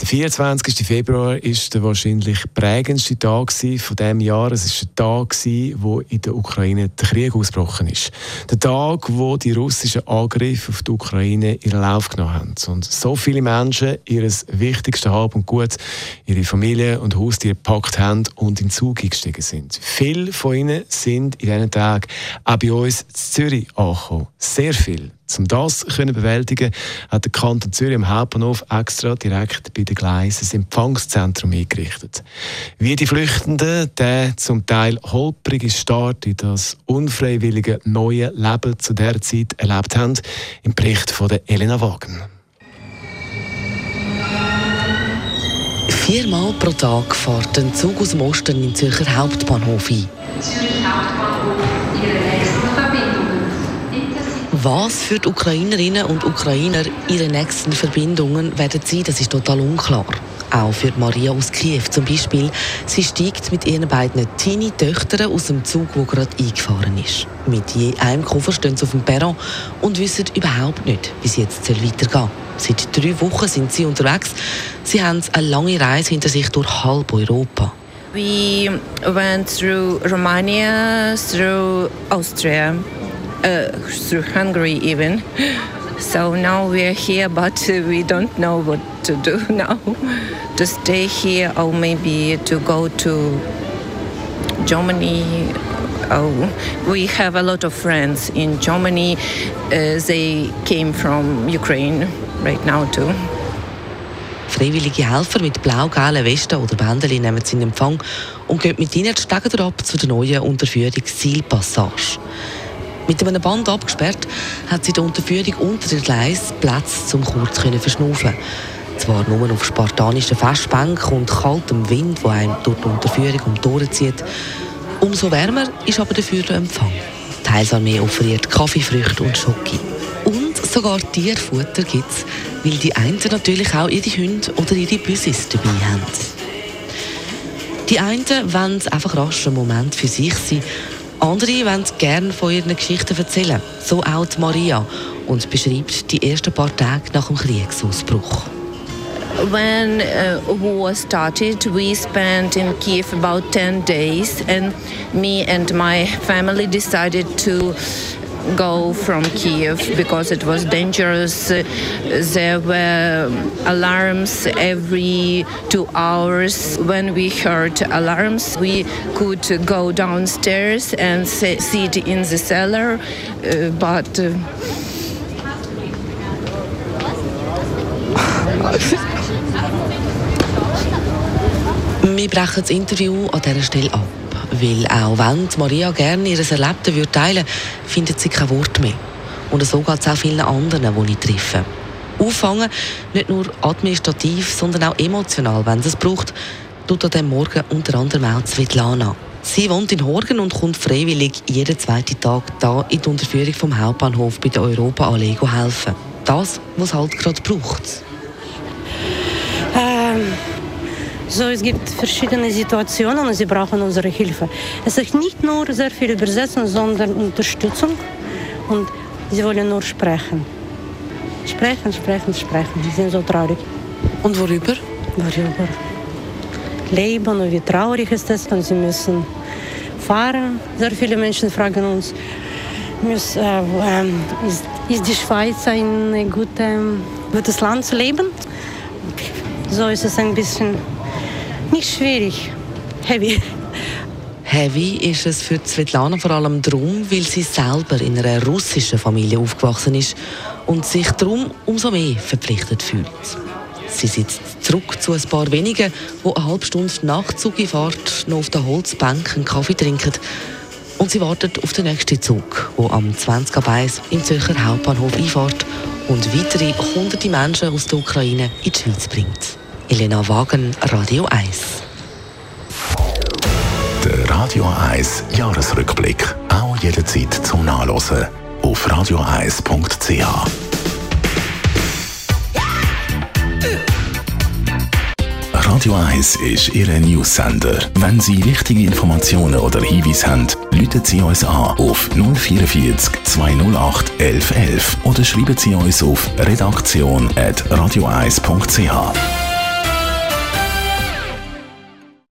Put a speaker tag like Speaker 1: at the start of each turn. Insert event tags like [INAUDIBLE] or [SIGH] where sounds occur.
Speaker 1: Der 24. Februar ist der wahrscheinlich prägendste Tag von diesem Jahr. Es ist der Tag, wo in der Ukraine der Krieg ausgebrochen ist. Der Tag, wo die russischen Angriffe auf die Ukraine ihren Lauf genommen haben. Und so viele Menschen ihr wichtigstes Hab und Gut, ihre Familie und Haustiere gepackt haben und in Zug gestiegen sind. Viele von ihnen sind in diesen Tagen auch bei uns in Zürich angekommen. Sehr viele. Um das zu bewältigen, hat der Kanton Zürich am Hauptbahnhof extra direkt bei den Gleisen ein Empfangszentrum eingerichtet. Wie die Flüchtenden den zum Teil holprigen Start in das unfreiwillige neue Leben zu der Zeit erlebt haben, im Bericht von der Elena Wagen.
Speaker 2: Viermal pro Tag fährt ein Zug aus dem Osten in Zürcher Hauptbahnhof ein. Zürich Hauptbahnhof, was für die Ukrainerinnen und Ukrainer ihre nächsten Verbindungen werden sein, das ist total unklar. Auch für Maria aus Kiew zum Beispiel. Sie steigt mit ihren beiden Teenie-Töchtern aus dem Zug, der gerade eingefahren ist. Mit je einem Koffer stehen sie auf dem Perron und wissen überhaupt nicht, wie es jetzt weitergehen. Seit drei Wochen sind sie unterwegs. Sie haben eine lange Reise hinter sich durch halb Europa.
Speaker 3: We went through Romania, through Austria, uh, through Hungary even. So now we're here, but we don't know what to do [LAUGHS] now. to stay here or maybe to go to Germany. Oh, we have a lot of friends in Germany. Uh, they came from Ukraine right now too.
Speaker 2: Freiwillige Helfer mit blau-gelben Westen oder Bändchen nehmen sie in Empfang und gehen mit ihnen die zu der neuen Unterführungszielpassage. Mit einem Band abgesperrt hat sie die Unterführung unter der Gleis Platz zum kurz verschnaufen. Zwar nur auf spartanischen Festbänken und kaltem Wind, der einem durch die Unterführung um die Ohren zieht. Umso wärmer ist aber dafür der Empfang. Die Heilsarmee offeriert Kaffeefrüchte und Schoki. Und sogar Tierfutter gibt es, weil die einen natürlich auch ihre Hunde oder ihre Büsis dabei haben. Die einen wollen einfach rasch einen Moment für sich sein andere wollen gerne von ihren Geschichten erzählen, so auch die Maria, und beschreibt die ersten paar Tage nach dem Kriegsausbruch.
Speaker 3: When uh, war started, we spent in Kiev about 10 days, and me and my family decided to go from Kiev because it was dangerous. There were alarms every two hours. When we heard alarms, we could go downstairs and sit in the cellar, uh, but. Uh,
Speaker 2: Wir brechen das Interview an dieser Stelle ab. Weil auch wenn Maria gerne ihr Erlebte würde teilen findet sie kein Wort mehr. Und so geht es auch vielen anderen, die ich treffe. Auffangen, nicht nur administrativ, sondern auch emotional, wenn es braucht, tut an diesem Morgen unter anderem auch Svetlana. Sie wohnt in Horgen und kommt freiwillig jeden zweiten Tag da in die Unterführung vom Hauptbahnhof bei der Europa-Allee helfen. Das, was halt gerade braucht.
Speaker 4: So, es gibt verschiedene Situationen und sie brauchen unsere Hilfe. Es ist nicht nur sehr viel Übersetzung, sondern Unterstützung und sie wollen nur sprechen. Sprechen, sprechen, sprechen. Sie sind so traurig.
Speaker 2: Und worüber?
Speaker 4: Worüber? Leben und wie traurig ist es und sie müssen fahren. Sehr viele Menschen fragen uns, äh, äh, ist, ist, die Schweiz ein gute, gutes Land zu leben? So ist es ein bisschen nicht schwierig. Heavy.
Speaker 2: Heavy ist es für Svetlana vor allem darum, weil sie selber in einer russischen Familie aufgewachsen ist und sich darum umso mehr verpflichtet fühlt. Sie sitzt zurück zu ein paar wenigen, die eine halbe Stunde nach Zugfahrt noch auf der Holzbank einen Kaffee trinken. Und sie wartet auf den nächsten Zug, der am 20 ab 1 im Zürcher Hauptbahnhof einfährt und weitere hunderte Menschen aus der Ukraine in die Schweiz bringt. Elena Wagen, Radio 1.
Speaker 5: Der Radio 1 Jahresrückblick. Auch jederzeit zum Nachlesen auf radio1.ch. Radio 1 ist Ihre Newsender. Wenn Sie wichtige Informationen oder Hinweise haben, rufen Sie uns an auf 044 208 1111 oder schreiben Sie uns auf redaktion.radio1.ch.